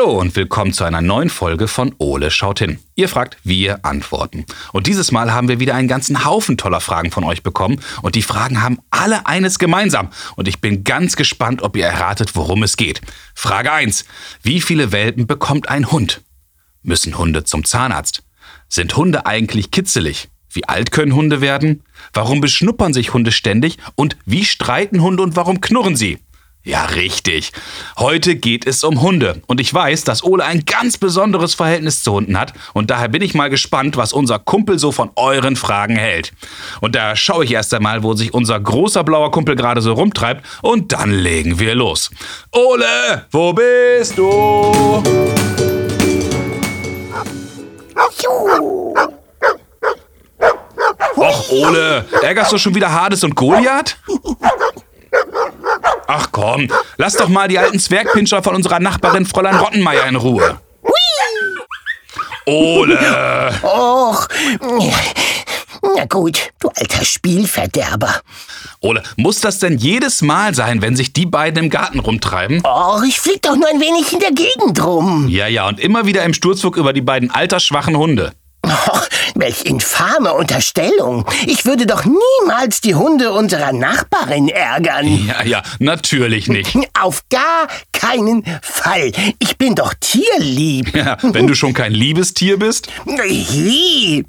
Hallo und willkommen zu einer neuen Folge von Ole schaut hin. Ihr fragt, wir antworten. Und dieses Mal haben wir wieder einen ganzen Haufen toller Fragen von euch bekommen und die Fragen haben alle eines gemeinsam und ich bin ganz gespannt, ob ihr erratet, worum es geht. Frage 1. Wie viele Welpen bekommt ein Hund? Müssen Hunde zum Zahnarzt? Sind Hunde eigentlich kitzelig? Wie alt können Hunde werden? Warum beschnuppern sich Hunde ständig? Und wie streiten Hunde und warum knurren sie? Ja, richtig. Heute geht es um Hunde. Und ich weiß, dass Ole ein ganz besonderes Verhältnis zu Hunden hat. Und daher bin ich mal gespannt, was unser Kumpel so von euren Fragen hält. Und da schaue ich erst einmal, wo sich unser großer blauer Kumpel gerade so rumtreibt. Und dann legen wir los. Ole, wo bist du? Och, Ole, ärgerst du schon wieder Hades und Goliath? Ach komm, lass doch mal die alten Zwergpinscher von unserer Nachbarin Fräulein Rottenmeier in Ruhe. Ole! Och, na gut, du alter Spielverderber. Ole, muss das denn jedes Mal sein, wenn sich die beiden im Garten rumtreiben? Och, ich flieg doch nur ein wenig in der Gegend rum. Ja, ja, und immer wieder im Sturzflug über die beiden altersschwachen Hunde. Och, welch infame Unterstellung. Ich würde doch niemals die Hunde unserer Nachbarin ärgern. Ja, ja, natürlich nicht. Auf gar keinen Fall. Ich bin doch tierlieb. Ja, wenn du schon kein Liebestier bist. Hi.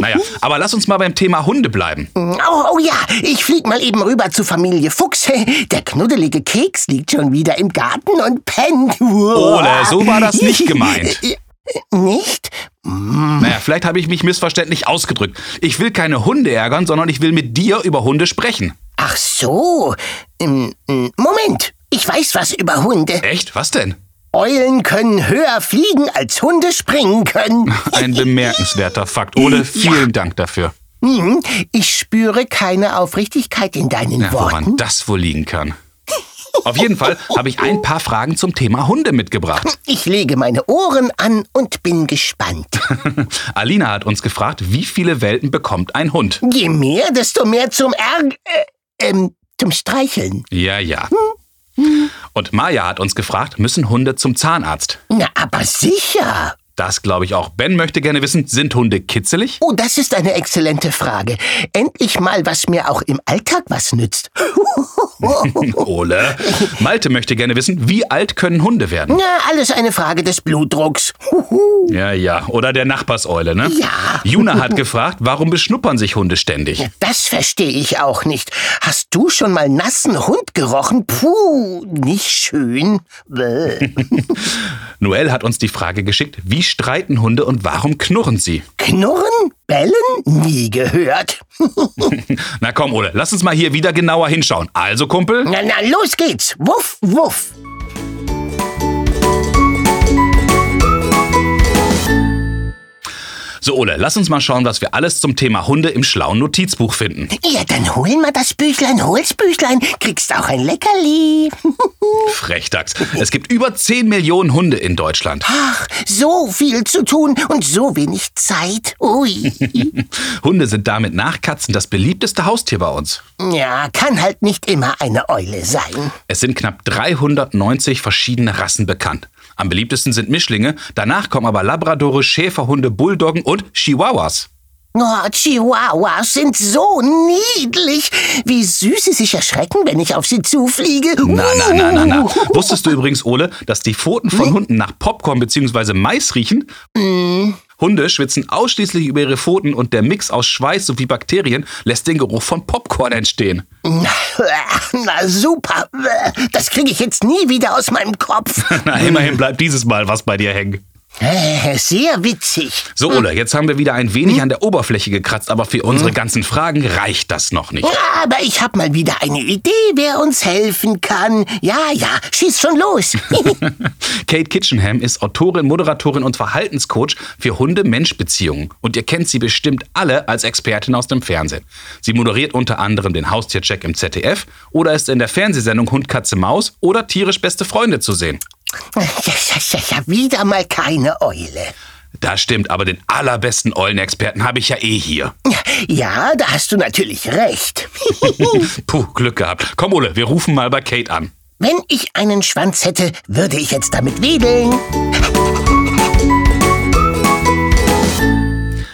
Naja, aber lass uns mal beim Thema Hunde bleiben. Oh, oh ja, ich flieg mal eben rüber zu Familie Fuchs. Der knuddelige Keks liegt schon wieder im Garten und pennt. Ole, so war das nicht gemeint. Nicht? Vielleicht habe ich mich missverständlich ausgedrückt. Ich will keine Hunde ärgern, sondern ich will mit dir über Hunde sprechen. Ach so. Ähm, ähm, Moment, ich weiß was über Hunde. Echt? Was denn? Eulen können höher fliegen, als Hunde springen können. Ein bemerkenswerter Fakt. Ole, vielen Dank dafür. Hm, Ich spüre keine Aufrichtigkeit in deinen Ja, woran Worten. das wohl liegen kann. Auf jeden Fall habe ich ein paar Fragen zum Thema Hunde mitgebracht. Ich lege meine Ohren an und bin gespannt. Alina hat uns gefragt, wie viele Welpen bekommt ein Hund? Je mehr, desto mehr zum Ärg... Äh, ähm, zum Streicheln. Ja, ja. Und Maja hat uns gefragt, müssen Hunde zum Zahnarzt? Na, aber sicher. Das glaube ich auch. Ben möchte gerne wissen, sind Hunde kitzelig? Oh, das ist eine exzellente Frage. Endlich mal, was mir auch im Alltag was nützt. Ole. Malte möchte gerne wissen, wie alt können Hunde werden? Na, alles eine Frage des Blutdrucks. Ja, ja. Oder der Nachbarseule, ne? Ja. Juna hat gefragt, warum beschnuppern sich Hunde ständig? Das verstehe ich auch nicht. Hast du schon mal nassen Hund gerochen? Puh, nicht schön. Noel hat uns die Frage geschickt, wie streiten Hunde und warum knurren sie? Knurren? Bellen? Nie gehört. Na komm, Ole, lass uns mal hier wieder genauer hinschauen. Also, Kumpel? Na, na, los geht's. Wuff, wuff. So, Ole, lass uns mal schauen, was wir alles zum Thema Hunde im schlauen Notizbuch finden. Ja, dann hol mal das Büchlein, hol's Büchlein. Kriegst auch ein Leckerli. Frechdachs. Es gibt über 10 Millionen Hunde in Deutschland. Ach, so viel zu tun und so wenig Zeit. Ui. Hunde sind damit nach Katzen das beliebteste Haustier bei uns. Ja, kann halt nicht immer eine Eule sein. Es sind knapp 390 verschiedene Rassen bekannt. Am beliebtesten sind Mischlinge, danach kommen aber Labradore, Schäferhunde, Bulldoggen und Chihuahuas. Oh, Chihuahuas sind so niedlich. Wie süß sie sich erschrecken, wenn ich auf sie zufliege. Na, na, na, na, na. Wusstest du übrigens, Ole, dass die Pfoten von Hunden nach Popcorn bzw. Mais riechen? Hunde schwitzen ausschließlich über ihre Pfoten und der Mix aus Schweiß sowie Bakterien lässt den Geruch von Popcorn entstehen. Na super. Das kriege ich jetzt nie wieder aus meinem Kopf. Na, immerhin bleibt dieses Mal was bei dir hängen. Äh, Sehr witzig. So, Ole, jetzt haben wir wieder ein wenig an der Oberfläche gekratzt, aber für unsere ganzen Fragen reicht das noch nicht. Aber ich habe mal wieder eine Idee, wer uns helfen kann. Ja, ja, schieß schon los. Kate Kitchenham ist Autorin, Moderatorin und Verhaltenscoach für Hunde-Mensch-Beziehungen. Und ihr kennt sie bestimmt alle als Expertin aus dem Fernsehen. Sie moderiert unter anderem den Haustiercheck im ZDF oder ist in der Fernsehsendung Hund, Katze, Maus oder tierisch beste Freunde zu sehen. Ja, ja, ja, ja, wieder mal keine Eule. Das stimmt, aber den allerbesten Eulenexperten habe ich ja eh hier. Ja, da hast du natürlich recht. Puh, Glück gehabt. Komm, Ole, wir rufen mal bei Kate an. Wenn ich einen Schwanz hätte, würde ich jetzt damit wedeln.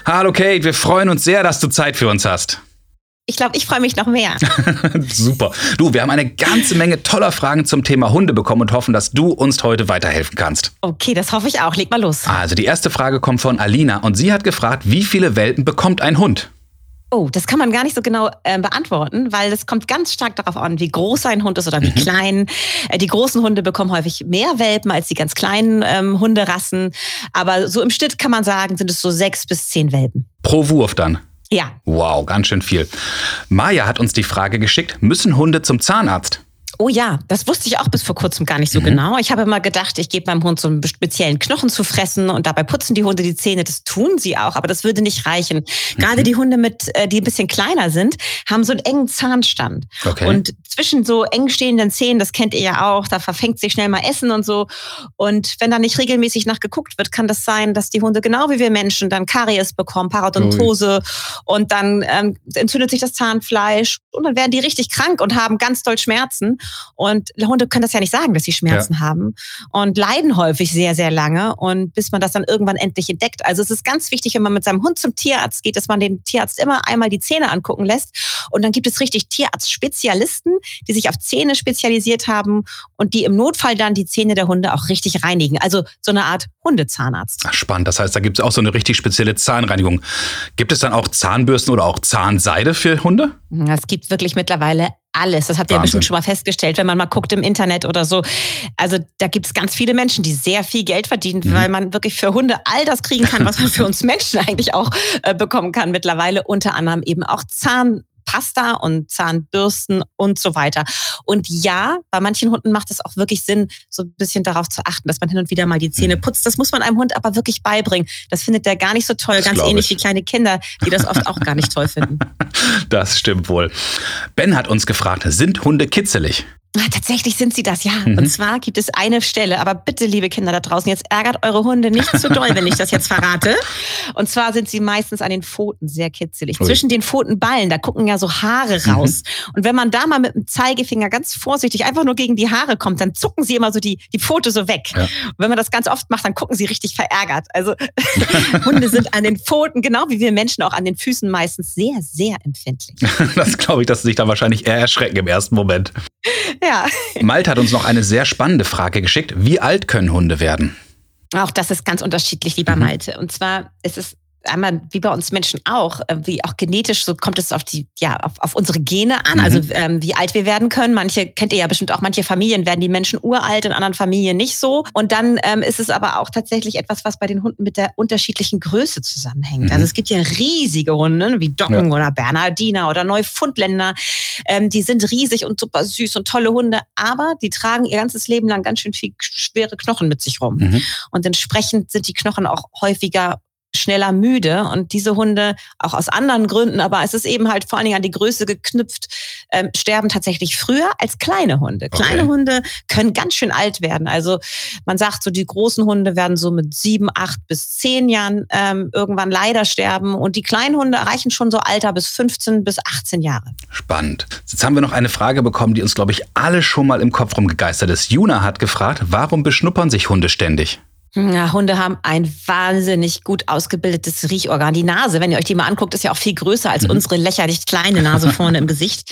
Hallo Kate, wir freuen uns sehr, dass du Zeit für uns hast. Ich glaube, ich freue mich noch mehr. Super. Du, wir haben eine ganze Menge toller Fragen zum Thema Hunde bekommen und hoffen, dass du uns heute weiterhelfen kannst. Okay, das hoffe ich auch. Leg mal los. Also die erste Frage kommt von Alina und sie hat gefragt, wie viele Welpen bekommt ein Hund? Oh, das kann man gar nicht so genau äh, beantworten, weil es kommt ganz stark darauf an, wie groß ein Hund ist oder wie mhm. klein. Äh, die großen Hunde bekommen häufig mehr Welpen als die ganz kleinen ähm, Hunderassen. Aber so im Schnitt kann man sagen, sind es so sechs bis zehn Welpen. Pro Wurf dann? Ja. Wow, ganz schön viel. Maja hat uns die Frage geschickt, müssen Hunde zum Zahnarzt? Oh ja, das wusste ich auch bis vor kurzem gar nicht so mhm. genau. Ich habe immer gedacht, ich gebe meinem Hund so einen speziellen Knochen zu fressen und dabei putzen die Hunde die Zähne. Das tun sie auch, aber das würde nicht reichen. Mhm. Gerade die Hunde mit, äh, die ein bisschen kleiner sind, haben so einen engen Zahnstand. Okay. Und zwischen so eng stehenden Zähnen, das kennt ihr ja auch, da verfängt sich schnell mal Essen und so. Und wenn da nicht regelmäßig nachgeguckt wird, kann das sein, dass die Hunde genau wie wir Menschen dann Karies bekommen, Parodontose oh. und dann ähm, entzündet sich das Zahnfleisch und dann werden die richtig krank und haben ganz doll Schmerzen. Und Hunde können das ja nicht sagen, dass sie Schmerzen ja. haben und leiden häufig sehr, sehr lange und bis man das dann irgendwann endlich entdeckt. Also es ist ganz wichtig, wenn man mit seinem Hund zum Tierarzt geht, dass man den Tierarzt immer einmal die Zähne angucken lässt. Und dann gibt es richtig Tierarztspezialisten, die sich auf Zähne spezialisiert haben und die im Notfall dann die Zähne der Hunde auch richtig reinigen. Also so eine Art Hundezahnarzt. Ach, spannend. Das heißt, da gibt es auch so eine richtig spezielle Zahnreinigung. Gibt es dann auch Zahnbürsten oder auch Zahnseide für Hunde? Es gibt wirklich mittlerweile alles. Das habt ihr ja bestimmt schon mal festgestellt, wenn man mal guckt im Internet oder so. Also da gibt es ganz viele Menschen, die sehr viel Geld verdienen, mhm. weil man wirklich für Hunde all das kriegen kann, was man für uns Menschen eigentlich auch äh, bekommen kann mittlerweile. Unter anderem eben auch Zahn. Pasta und Zahnbürsten und so weiter. Und ja, bei manchen Hunden macht es auch wirklich Sinn, so ein bisschen darauf zu achten, dass man hin und wieder mal die Zähne mhm. putzt. Das muss man einem Hund aber wirklich beibringen. Das findet der gar nicht so toll, das ganz ähnlich ich. wie kleine Kinder, die das oft auch gar nicht toll finden. Das stimmt wohl. Ben hat uns gefragt, sind Hunde kitzelig? Ah, tatsächlich sind sie das, ja. Mhm. Und zwar gibt es eine Stelle, aber bitte, liebe Kinder da draußen, jetzt ärgert eure Hunde nicht zu doll, wenn ich das jetzt verrate. Und zwar sind sie meistens an den Pfoten sehr kitzelig. Ui. Zwischen den Pfotenballen, da gucken ja so Haare mhm. raus. Mhm. Und wenn man da mal mit dem Zeigefinger ganz vorsichtig einfach nur gegen die Haare kommt, dann zucken sie immer so die, die Pfote so weg. Ja. Und wenn man das ganz oft macht, dann gucken sie richtig verärgert. Also Hunde sind an den Pfoten, genau wie wir Menschen auch an den Füßen meistens sehr, sehr empfindlich. das glaube ich, dass sie sich da wahrscheinlich eher erschrecken im ersten Moment. Ja. Malte hat uns noch eine sehr spannende Frage geschickt. Wie alt können Hunde werden? Auch das ist ganz unterschiedlich, lieber mhm. Malte. Und zwar ist es einmal wie bei uns Menschen auch, äh, wie auch genetisch, so kommt es auf die, ja, auf, auf unsere Gene an, also, mhm. also ähm, wie alt wir werden können. Manche kennt ihr ja bestimmt auch, manche Familien werden die Menschen uralt, in anderen Familien nicht so. Und dann ähm, ist es aber auch tatsächlich etwas, was bei den Hunden mit der unterschiedlichen Größe zusammenhängt. Mhm. Also es gibt ja riesige Hunde, wie Docken ja. oder Bernardiner oder Neufundländer. Ähm, die sind riesig und super süß und tolle Hunde, aber die tragen ihr ganzes Leben lang ganz schön viel schwere Knochen mit sich rum. Mhm. Und entsprechend sind die Knochen auch häufiger schneller müde. Und diese Hunde, auch aus anderen Gründen, aber es ist eben halt vor allen Dingen an die Größe geknüpft, ähm, sterben tatsächlich früher als kleine Hunde. Okay. Kleine Hunde können ganz schön alt werden. Also man sagt so, die großen Hunde werden so mit sieben, acht bis zehn Jahren ähm, irgendwann leider sterben. Und die kleinen Hunde erreichen schon so Alter bis 15 bis 18 Jahre. Spannend. Jetzt haben wir noch eine Frage bekommen, die uns, glaube ich, alle schon mal im Kopf rumgegeistert ist. Juna hat gefragt, warum beschnuppern sich Hunde ständig? Ja, Hunde haben ein wahnsinnig gut ausgebildetes Riechorgan. Die Nase, wenn ihr euch die mal anguckt, ist ja auch viel größer als mhm. unsere lächerlich kleine Nase vorne im Gesicht.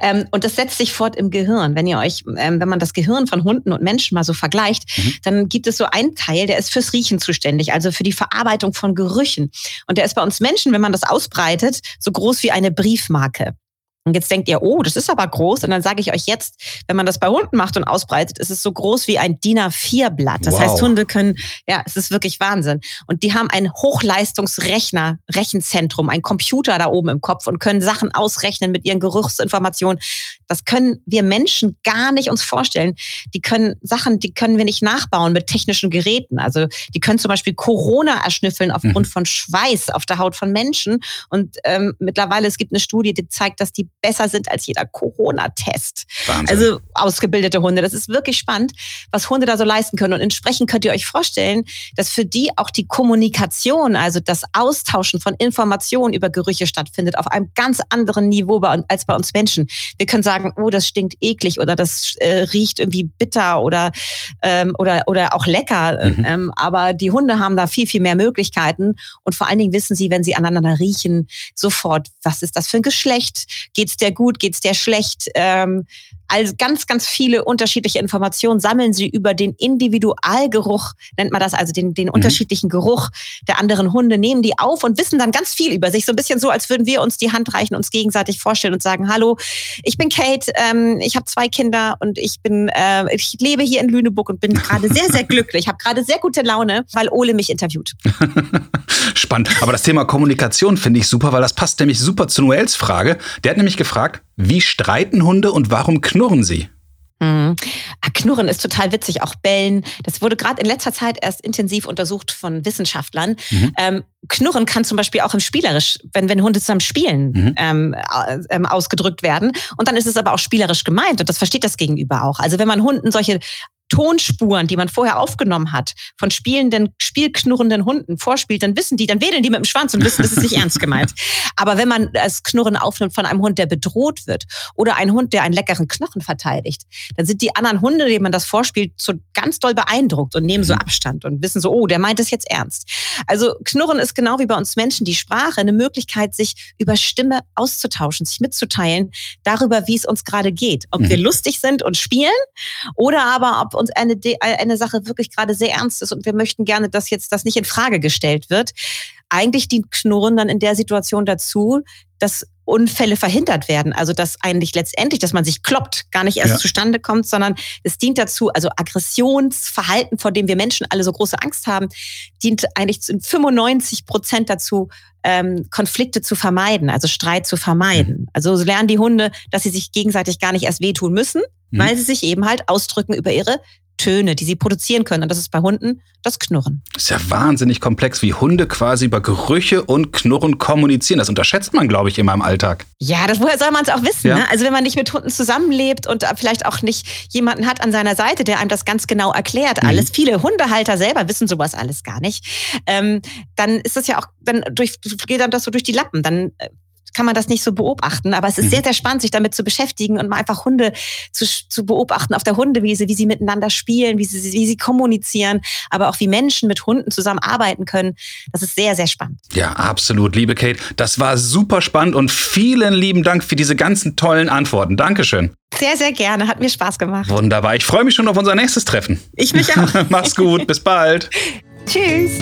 Ähm, und das setzt sich fort im Gehirn. Wenn ihr euch, ähm, wenn man das Gehirn von Hunden und Menschen mal so vergleicht, mhm. dann gibt es so einen Teil, der ist fürs Riechen zuständig, also für die Verarbeitung von Gerüchen. Und der ist bei uns Menschen, wenn man das ausbreitet, so groß wie eine Briefmarke. Und jetzt denkt ihr, oh, das ist aber groß. Und dann sage ich euch jetzt, wenn man das bei Hunden macht und ausbreitet, ist es so groß wie ein DIN A4-Blatt. Das wow. heißt, Hunde können, ja, es ist wirklich Wahnsinn. Und die haben ein Hochleistungsrechner, Rechenzentrum, ein Computer da oben im Kopf und können Sachen ausrechnen mit ihren Geruchsinformationen. Das können wir Menschen gar nicht uns vorstellen. Die können Sachen, die können wir nicht nachbauen mit technischen Geräten. Also die können zum Beispiel Corona erschnüffeln aufgrund mhm. von Schweiß auf der Haut von Menschen. Und ähm, mittlerweile, es gibt eine Studie, die zeigt, dass die besser sind als jeder Corona-Test. Also ausgebildete Hunde. Das ist wirklich spannend, was Hunde da so leisten können. Und entsprechend könnt ihr euch vorstellen, dass für die auch die Kommunikation, also das Austauschen von Informationen über Gerüche stattfindet, auf einem ganz anderen Niveau als bei uns Menschen. Wir können sagen, oh, das stinkt eklig oder das äh, riecht irgendwie bitter oder, ähm, oder, oder auch lecker. Mhm. Ähm, aber die Hunde haben da viel, viel mehr Möglichkeiten. Und vor allen Dingen wissen sie, wenn sie aneinander riechen, sofort, was ist das für ein Geschlecht? Geht's der gut? Geht's der schlecht? Ähm, also ganz, ganz viele unterschiedliche Informationen sammeln sie über den Individualgeruch, nennt man das, also den, den mhm. unterschiedlichen Geruch der anderen Hunde, nehmen die auf und wissen dann ganz viel über sich. So ein bisschen so, als würden wir uns die Hand reichen, uns gegenseitig vorstellen und sagen, hallo, ich bin Kate, ähm, ich habe zwei Kinder und ich bin, äh, ich lebe hier in Lüneburg und bin gerade sehr, sehr glücklich, habe gerade sehr gute Laune, weil Ole mich interviewt. Spannend. Aber das Thema Kommunikation finde ich super, weil das passt nämlich super zu Noels Frage. Der hat nämlich gefragt, wie streiten Hunde und warum knurren sie? Mhm. Ah, knurren ist total witzig, auch bellen. Das wurde gerade in letzter Zeit erst intensiv untersucht von Wissenschaftlern. Mhm. Ähm, Knurren kann zum Beispiel auch im Spielerisch, wenn, wenn Hunde zusammen spielen, mhm. ähm, ähm, ausgedrückt werden. Und dann ist es aber auch spielerisch gemeint und das versteht das Gegenüber auch. Also wenn man Hunden solche Tonspuren, die man vorher aufgenommen hat, von spielenden, spielknurrenden Hunden vorspielt, dann wissen die, dann wedeln die mit dem Schwanz und wissen, das ist nicht ernst gemeint. Aber wenn man das Knurren aufnimmt von einem Hund, der bedroht wird oder ein Hund, der einen leckeren Knochen verteidigt, dann sind die anderen Hunde, denen man das vorspielt, so ganz doll beeindruckt und nehmen so mhm. Abstand und wissen so, oh, der meint es jetzt ernst. Also Knurren ist genau wie bei uns Menschen die Sprache, eine Möglichkeit, sich über Stimme auszutauschen, sich mitzuteilen darüber, wie es uns gerade geht. Ob mhm. wir lustig sind und spielen oder aber ob uns eine, eine Sache wirklich gerade sehr ernst ist und wir möchten gerne, dass jetzt das nicht in Frage gestellt wird. Eigentlich dient Knurren dann in der Situation dazu, dass Unfälle verhindert werden. Also dass eigentlich letztendlich, dass man sich kloppt, gar nicht erst ja. zustande kommt, sondern es dient dazu, also Aggressionsverhalten, vor dem wir Menschen alle so große Angst haben, dient eigentlich zu 95 Prozent dazu, ähm, Konflikte zu vermeiden, also Streit zu vermeiden. Mhm. Also so lernen die Hunde, dass sie sich gegenseitig gar nicht erst wehtun müssen, mhm. weil sie sich eben halt ausdrücken über ihre Töne, die sie produzieren können. Und das ist bei Hunden das Knurren. Das ist ja wahnsinnig komplex, wie Hunde quasi über Gerüche und Knurren kommunizieren. Das unterschätzt man, glaube ich, immer im Alltag. Ja, das, woher soll man es auch wissen? Ja. Ne? Also wenn man nicht mit Hunden zusammenlebt und vielleicht auch nicht jemanden hat an seiner Seite, der einem das ganz genau erklärt, mhm. alles. Viele Hundehalter selber wissen sowas alles gar nicht. Ähm, dann ist das ja auch, dann durch, geht dann das so durch die Lappen. Dann äh, kann man das nicht so beobachten. Aber es ist mhm. sehr, sehr spannend, sich damit zu beschäftigen und mal einfach Hunde zu, zu beobachten auf der Hundewiese, wie sie miteinander spielen, wie sie, wie sie kommunizieren, aber auch wie Menschen mit Hunden zusammenarbeiten können. Das ist sehr, sehr spannend. Ja, absolut, liebe Kate. Das war super spannend und vielen lieben Dank für diese ganzen tollen Antworten. Dankeschön. Sehr, sehr gerne. Hat mir Spaß gemacht. Wunderbar. Ich freue mich schon auf unser nächstes Treffen. Ich mich auch. Mach's gut. Bis bald. Tschüss.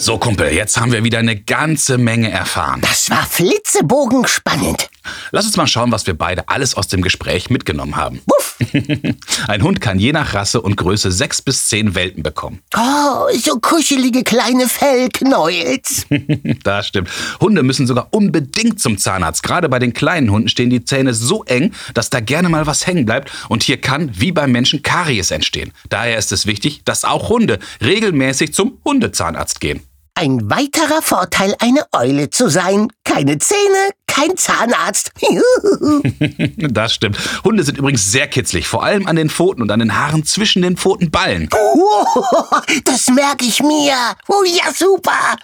So, Kumpel, jetzt haben wir wieder eine ganze Menge erfahren. Das war flitzebogenspannend. Lass uns mal schauen, was wir beide alles aus dem Gespräch mitgenommen haben. Wuff. Ein Hund kann je nach Rasse und Größe sechs bis zehn Welpen bekommen. Oh, so kuschelige kleine Fellknäuels. das stimmt. Hunde müssen sogar unbedingt zum Zahnarzt. Gerade bei den kleinen Hunden stehen die Zähne so eng, dass da gerne mal was hängen bleibt. Und hier kann, wie beim Menschen, Karies entstehen. Daher ist es wichtig, dass auch Hunde regelmäßig zum Hundezahnarzt gehen. Ein weiterer Vorteil, eine Eule zu sein. Keine Zähne, kein Zahnarzt. das stimmt. Hunde sind übrigens sehr kitzlig, vor allem an den Pfoten und an den Haaren zwischen den Pfotenballen. Oh, das merke ich mir. Oh ja, super.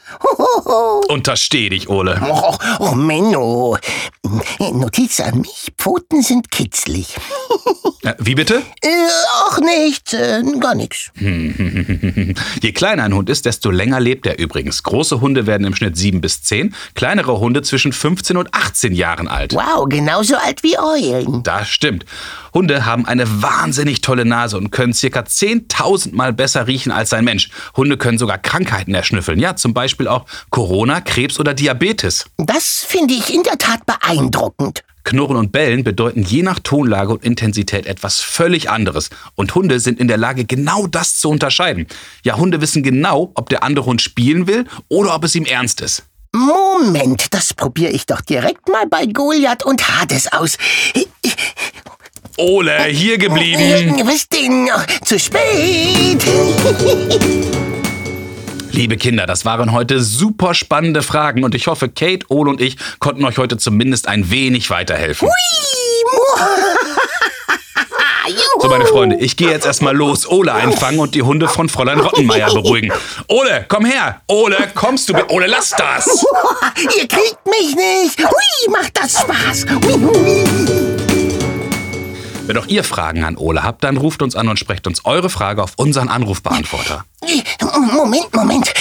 Untersteh dich, Ole. Oh, oh Menno. Notiz an mich, Pfoten sind kitzlig. Äh, wie bitte? Äh, ach, nichts, äh, gar nichts. Je kleiner ein Hund ist, desto länger lebt er übrigens. Große Hunde werden im Schnitt 7 bis 10, kleinere Hunde zwischen 15 und 18 Jahren alt. Wow, genauso alt wie Eulen. Das stimmt. Hunde haben eine wahnsinnig tolle Nase und können circa 10.000 Mal besser riechen als ein Mensch. Hunde können sogar Krankheiten erschnüffeln. Ja, zum Beispiel auch Corona, Krebs oder Diabetes. Das finde ich in der Tat beeindruckend. Knurren und Bellen bedeuten je nach Tonlage und Intensität etwas völlig anderes. Und Hunde sind in der Lage, genau das zu unterscheiden. Ja, Hunde wissen genau, ob der andere Hund spielen will oder ob es ihm ernst ist. Moment, das probiere ich doch direkt mal bei Goliath und Hades aus. Ole, hier geblieben. Was denn? Zu spät. Liebe Kinder, das waren heute super spannende Fragen und ich hoffe, Kate, Ole und ich konnten euch heute zumindest ein wenig weiterhelfen. So, meine Freunde, ich gehe jetzt erstmal los, Ole einfangen und die Hunde von Fräulein Rottenmeier beruhigen. Ole, komm her! Ole, kommst du? Ole, lass das! Ihr kriegt mich nicht! Hui, macht das Spaß! Wenn auch ihr Fragen an Ole habt, dann ruft uns an und sprecht uns eure Frage auf unseren Anrufbeantworter. Moment, Moment.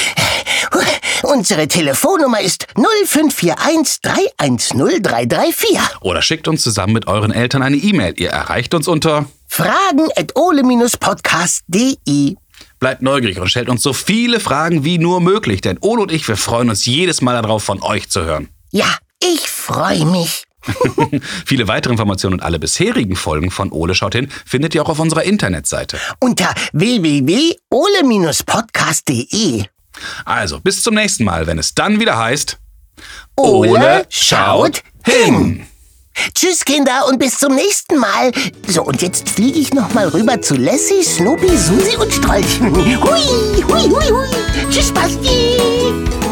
Unsere Telefonnummer ist 0541 310 334. Oder schickt uns zusammen mit euren Eltern eine E-Mail. Ihr erreicht uns unter Fragen at ole-podcast.de. Bleibt neugierig und stellt uns so viele Fragen wie nur möglich, denn Ole und ich, wir freuen uns jedes Mal darauf, von euch zu hören. Ja, ich freue mich. Viele weitere Informationen und alle bisherigen Folgen von Ole schaut hin findet ihr auch auf unserer Internetseite. Unter www.ole-podcast.de. Also, bis zum nächsten Mal, wenn es dann wieder heißt Ole schaut hin. Tschüss, Kinder, und bis zum nächsten Mal. So, und jetzt fliege ich noch mal rüber zu Lassie, Snoopy, Susi und Strolchen. Hui, hui, hui, hui. Tschüss, Basti.